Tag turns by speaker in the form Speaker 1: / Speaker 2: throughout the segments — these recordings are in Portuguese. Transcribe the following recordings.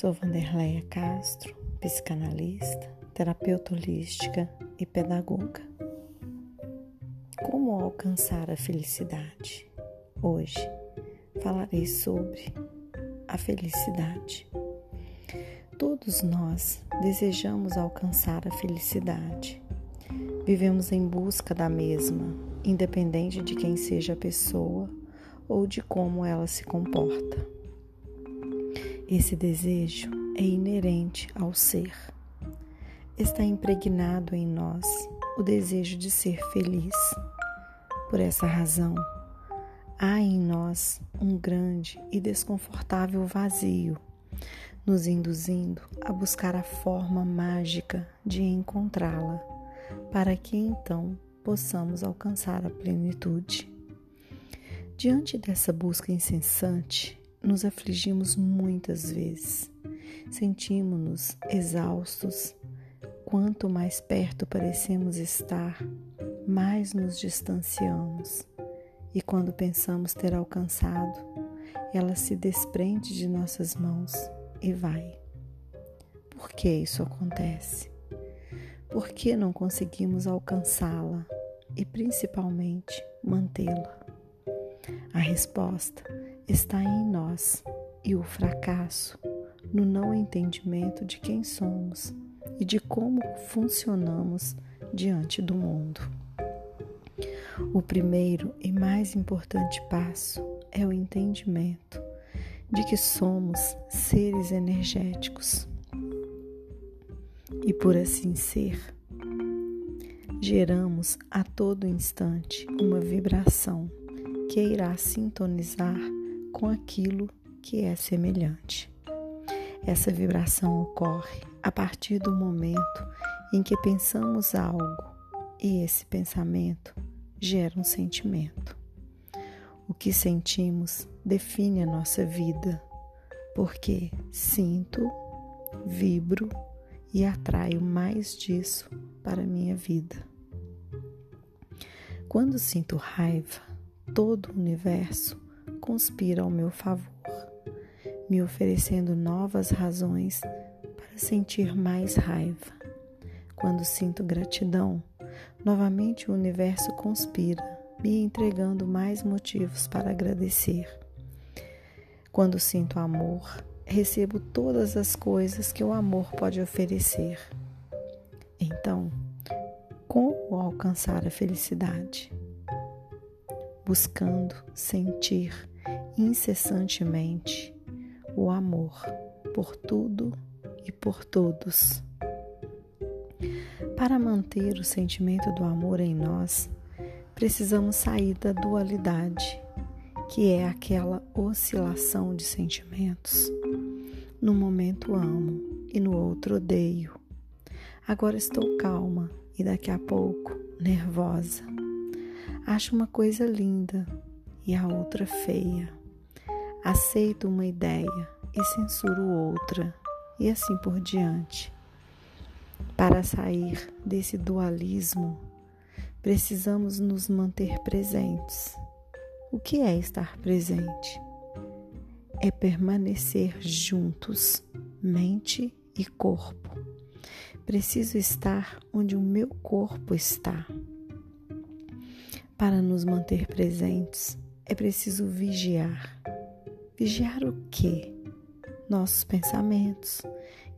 Speaker 1: Sou Vanderleia Castro, psicanalista, terapeuta holística e pedagoga. Como alcançar a felicidade? Hoje falarei sobre a felicidade. Todos nós desejamos alcançar a felicidade. Vivemos em busca da mesma, independente de quem seja a pessoa ou de como ela se comporta. Esse desejo é inerente ao ser. Está impregnado em nós o desejo de ser feliz. Por essa razão, há em nós um grande e desconfortável vazio, nos induzindo a buscar a forma mágica de encontrá-la, para que então possamos alcançar a plenitude. Diante dessa busca incessante, nos afligimos muitas vezes. Sentimos-nos exaustos. Quanto mais perto parecemos estar, mais nos distanciamos. E quando pensamos ter alcançado, ela se desprende de nossas mãos e vai. Por que isso acontece? Por que não conseguimos alcançá-la e principalmente mantê-la? A resposta está em nós e o fracasso no não entendimento de quem somos e de como funcionamos diante do mundo. O primeiro e mais importante passo é o entendimento de que somos seres energéticos e, por assim ser, geramos a todo instante uma vibração que irá sintonizar com aquilo que é semelhante. Essa vibração ocorre a partir do momento em que pensamos algo e esse pensamento gera um sentimento. O que sentimos define a nossa vida, porque sinto, vibro e atraio mais disso para a minha vida. Quando sinto raiva, todo o universo conspira ao meu favor, me oferecendo novas razões para sentir mais raiva. Quando sinto gratidão, novamente o universo conspira, me entregando mais motivos para agradecer. Quando sinto amor, recebo todas as coisas que o amor pode oferecer. Então, como alcançar a felicidade? Buscando sentir incessantemente o amor por tudo e por todos. Para manter o sentimento do amor em nós, precisamos sair da dualidade, que é aquela oscilação de sentimentos. No momento amo e no outro odeio. Agora estou calma e daqui a pouco nervosa. Acho uma coisa linda e a outra feia aceito uma ideia e censuro outra, e assim por diante. Para sair desse dualismo, precisamos nos manter presentes. O que é estar presente? É permanecer juntos, mente e corpo. Preciso estar onde o meu corpo está. Para nos manter presentes, é preciso vigiar Vigiar o que? Nossos pensamentos,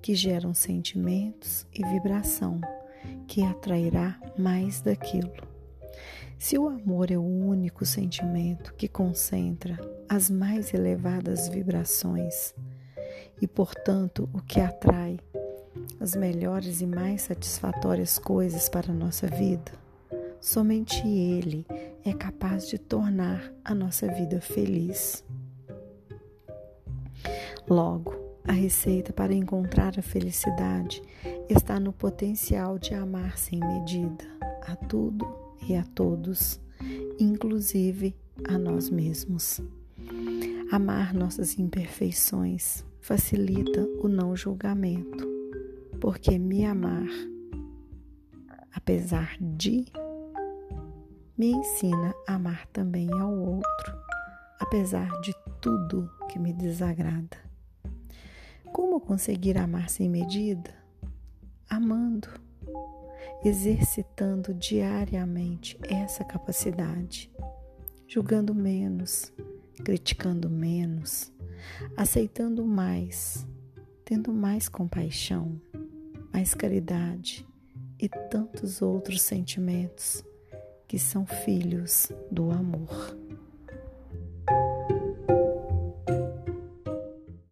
Speaker 1: que geram sentimentos e vibração, que atrairá mais daquilo. Se o amor é o único sentimento que concentra as mais elevadas vibrações e, portanto, o que atrai as melhores e mais satisfatórias coisas para a nossa vida, somente Ele é capaz de tornar a nossa vida feliz. Logo, a receita para encontrar a felicidade está no potencial de amar sem medida a tudo e a todos, inclusive a nós mesmos. Amar nossas imperfeições facilita o não julgamento, porque me amar, apesar de, me ensina a amar também ao outro, apesar de tudo que me desagrada. Como conseguir amar sem medida? Amando, exercitando diariamente essa capacidade, julgando menos, criticando menos, aceitando mais, tendo mais compaixão, mais caridade e tantos outros sentimentos que são filhos do amor.